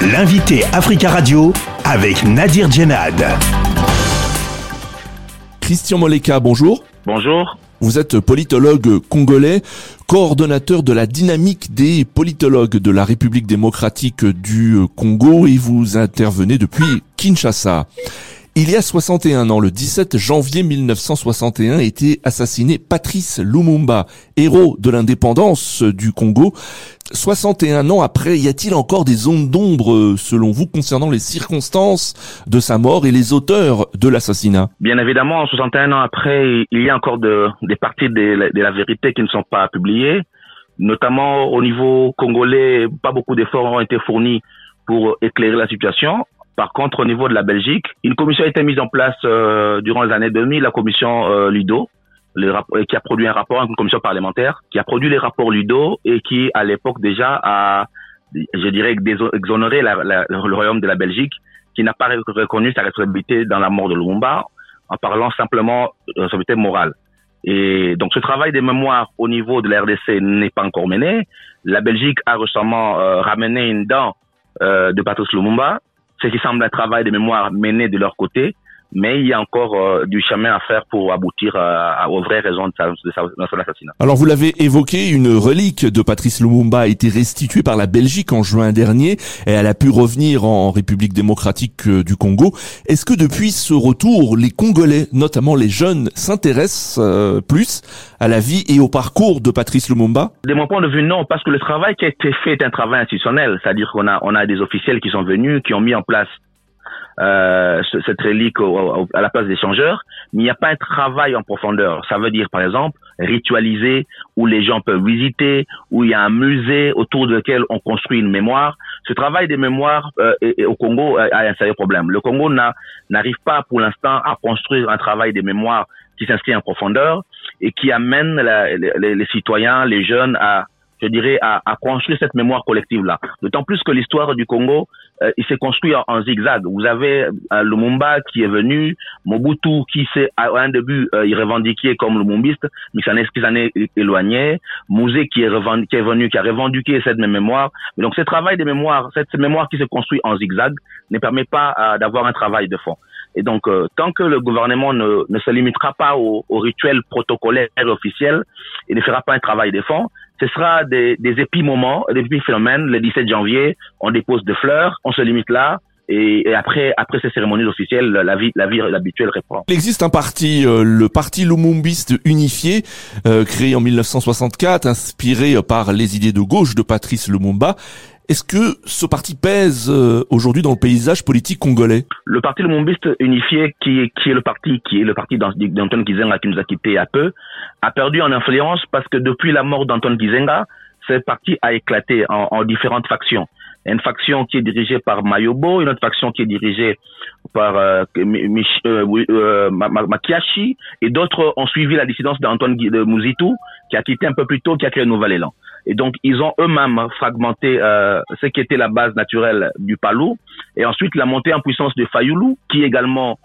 L'invité Africa Radio avec Nadir Djenad. Christian Moleka, bonjour. Bonjour. Vous êtes politologue congolais, coordonnateur de la dynamique des politologues de la République démocratique du Congo et vous intervenez depuis Kinshasa. Il y a 61 ans, le 17 janvier 1961, était assassiné Patrice Lumumba, héros de l'indépendance du Congo. 61 ans après, y a-t-il encore des zones d'ombre, selon vous, concernant les circonstances de sa mort et les auteurs de l'assassinat? Bien évidemment, 61 ans après, il y a encore des parties de, de la vérité qui ne sont pas publiées. Notamment au niveau congolais, pas beaucoup d'efforts ont été fournis pour éclairer la situation. Par contre, au niveau de la Belgique, une commission a été mise en place euh, durant les années 2000, la commission euh, Ludo, qui a produit un rapport, une commission parlementaire, qui a produit les rapports Ludo et qui, à l'époque déjà, a, je dirais, exonéré le royaume de la Belgique, qui n'a pas reconnu sa responsabilité dans la mort de Lumumba, en parlant simplement de responsabilité morale. Et donc ce travail des mémoires au niveau de la RDC n'est pas encore mené. La Belgique a récemment euh, ramené une dent de Patrice Lumumba ce qui semble un travail de mémoire mené de leur côté, mais il y a encore euh, du chemin à faire pour aboutir euh, aux vraies raisons de, son assassinat. Alors vous l'avez évoqué, une relique de Patrice Lumumba a été restituée par la Belgique en juin dernier et elle a pu revenir en République démocratique euh, du Congo. Est-ce que depuis ce retour, les Congolais, notamment les jeunes, s'intéressent plus à la vie et au parcours de Patrice Lumumba? De mon point de vue, non, parce que le travail qui a été fait est un travail institutionnel, c'est-à-dire qu'on a, on a des officiels qui sont venus, qui ont mis en place euh, cette relique à la place des changeurs, mais il n'y a pas un travail en profondeur. Ça veut dire, par exemple, ritualiser, où les gens peuvent visiter, où il y a un musée autour duquel on construit une mémoire. Ce travail des mémoires euh, au Congo a, un sérieux problème. Le Congo n'arrive pas pour l'instant à construire un travail des mémoires qui s'inscrit en profondeur et qui amène les citoyens, les jeunes à je dirais, à, à construire cette mémoire collective-là. D'autant plus que l'histoire du Congo, euh, il s'est construit en, zigzag. Vous avez euh, Lumumba qui est venu, Mobutu qui s'est, à un début, euh, il revendiquait comme Lumumbiste, mais ça s'en est éloigné. Mouzé qui est, qui est venu, qui a revendiqué cette même mémoire. Mais donc, ce travail de mémoire, cette, mémoire qui se construit en zigzag, ne permet pas euh, d'avoir un travail de fond. Et donc, tant que le gouvernement ne, ne se limitera pas aux au rituels protocolaires officiels et ne fera pas un travail de fond, ce sera des, des épimoments, des épiphénomènes. Le 17 janvier, on dépose des fleurs, on se limite là. Et, après, après ces cérémonies officielles, la vie, la vie habituelle reprend. Il existe un parti, euh, le parti Lumumbiste unifié, euh, créé en 1964, inspiré par les idées de gauche de Patrice Lumumba. Est-ce que ce parti pèse euh, aujourd'hui dans le paysage politique congolais? Le parti Lumumbiste unifié, qui est, qui est le parti qui est le parti d'Antoine Gizenga qui nous a quittés à peu, a perdu en influence parce que depuis la mort d'Antoine Gizenga, ce parti a éclaté en, en différentes factions une faction qui est dirigée par Mayobo, une autre faction qui est dirigée par euh, euh, euh Makiashi, et d'autres ont suivi la dissidence d'Antoine de qui a quitté un peu plus tôt, qui a créé un nouvel élan. Et donc, ils ont eux-mêmes fragmenté ce qui était la base naturelle du Palou, et ensuite la montée en puissance de Fayoulou, qui également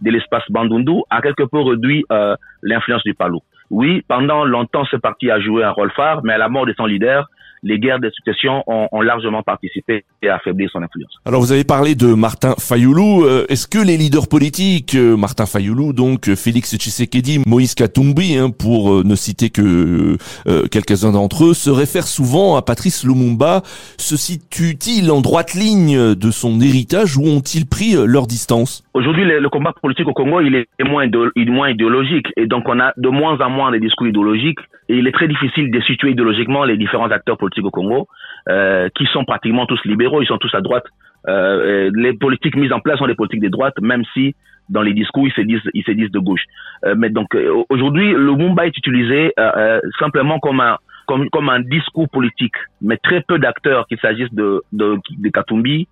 de l'espace Bandundu, a quelque peu réduit l'influence du Palou. Oui, pendant longtemps, ce parti a joué un rôle phare, mais à la mort de son leader, les guerres de succession ont, ont, largement participé et affaibli son influence. Alors vous avez parlé de Martin Fayoulou. Euh, est-ce que les leaders politiques, euh, Martin Fayoulou, donc euh, Félix Tshisekedi, Moïse Katumbi, hein, pour ne citer que quelques-uns d'entre eux, se réfèrent souvent à Patrice Lumumba? Se situent-ils en droite ligne de son héritage ou ont-ils pris leur distance? Aujourd'hui, le, combat politique au Congo, il est moins, il est moins idéologique. Et donc on a de moins en moins de discours idéologiques. Et il est très difficile de situer idéologiquement les différents acteurs politiques au Congo, euh, qui sont pratiquement tous libéraux, ils sont tous à droite. Euh, les politiques mises en place sont des politiques de droite, même si dans les discours ils se disent ils se disent de gauche. Euh, mais donc aujourd'hui, le Mumba est utilisé simplement comme un comme, comme un discours politique, mais très peu d'acteurs, qu'il s'agisse de, de, de Katumbi,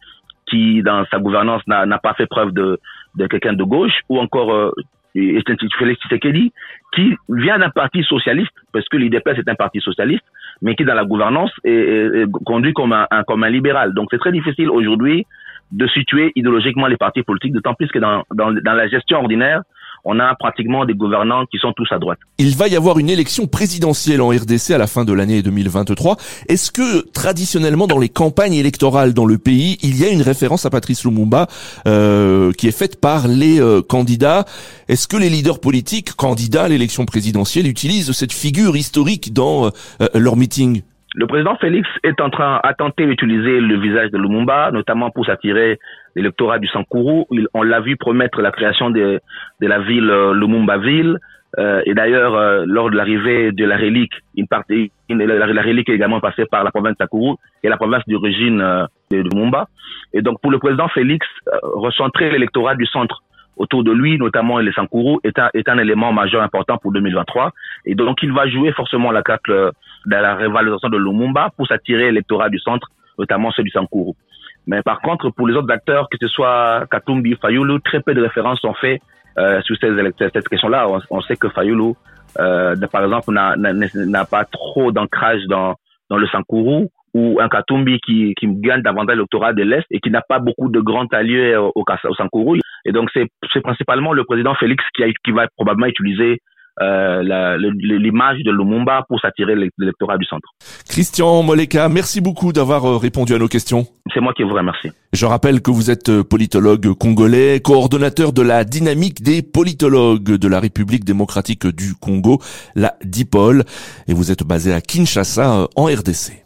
qui dans sa gouvernance n'a pas fait preuve de, de quelqu'un de gauche, ou encore Félix Tshisekedi, qui vient d'un parti socialiste, parce que l'IDPS est un parti socialiste, mais qui dans la gouvernance est, conduit comme un, comme un libéral. Donc c'est très difficile aujourd'hui de situer idéologiquement les partis politiques, d'autant plus que dans, dans, dans la gestion ordinaire, on a pratiquement des gouvernants qui sont tous à droite. Il va y avoir une élection présidentielle en RDC à la fin de l'année 2023. Est-ce que traditionnellement dans les campagnes électorales dans le pays, il y a une référence à Patrice Lumumba euh, qui est faite par les euh, candidats? Est-ce que les leaders politiques candidats à l'élection présidentielle utilisent cette figure historique dans euh, leur meeting? Le président Félix est en train, a tenté d'utiliser le visage de Lumumba, notamment pour s'attirer l'électorat du Sankourou. on l'a vu promettre la création de, la ville euh, Lumumba-ville. Euh, et d'ailleurs, euh, lors de l'arrivée de la relique, une partie, la, relique est également passée par la province de Sankourou et la province d'origine de Lumumba. Et donc, pour le président Félix, recentrer l'électorat du centre autour de lui, notamment les Sankourou, est un, est un élément majeur important pour 2023. Et donc, il va jouer forcément la carte de la révalorisation de Lumumba pour s'attirer l'électorat du centre, notamment ceux du Sankourou. Mais par contre, pour les autres acteurs, que ce soit Katumbi, Fayoulou, très peu de références sont faites euh, sur ces, cette question-là. On, sait que Fayoulou, euh, par exemple, n'a pas trop d'ancrage dans, dans le Sankourou ou un Katumbi qui, qui gagne davantage l'électorat de l'Est et qui n'a pas beaucoup de grands alliés au, au, au Sankourou. Et donc, c'est principalement le président Félix qui, a, qui va probablement utiliser euh, l'image de Lumumba pour s'attirer l'électorat du centre. Christian Moleka, merci beaucoup d'avoir euh, répondu à nos questions. C'est moi qui vous remercie. Je rappelle que vous êtes euh, politologue congolais, coordonnateur de la dynamique des politologues de la République démocratique du Congo, la DIPOL, et vous êtes basé à Kinshasa en RDC.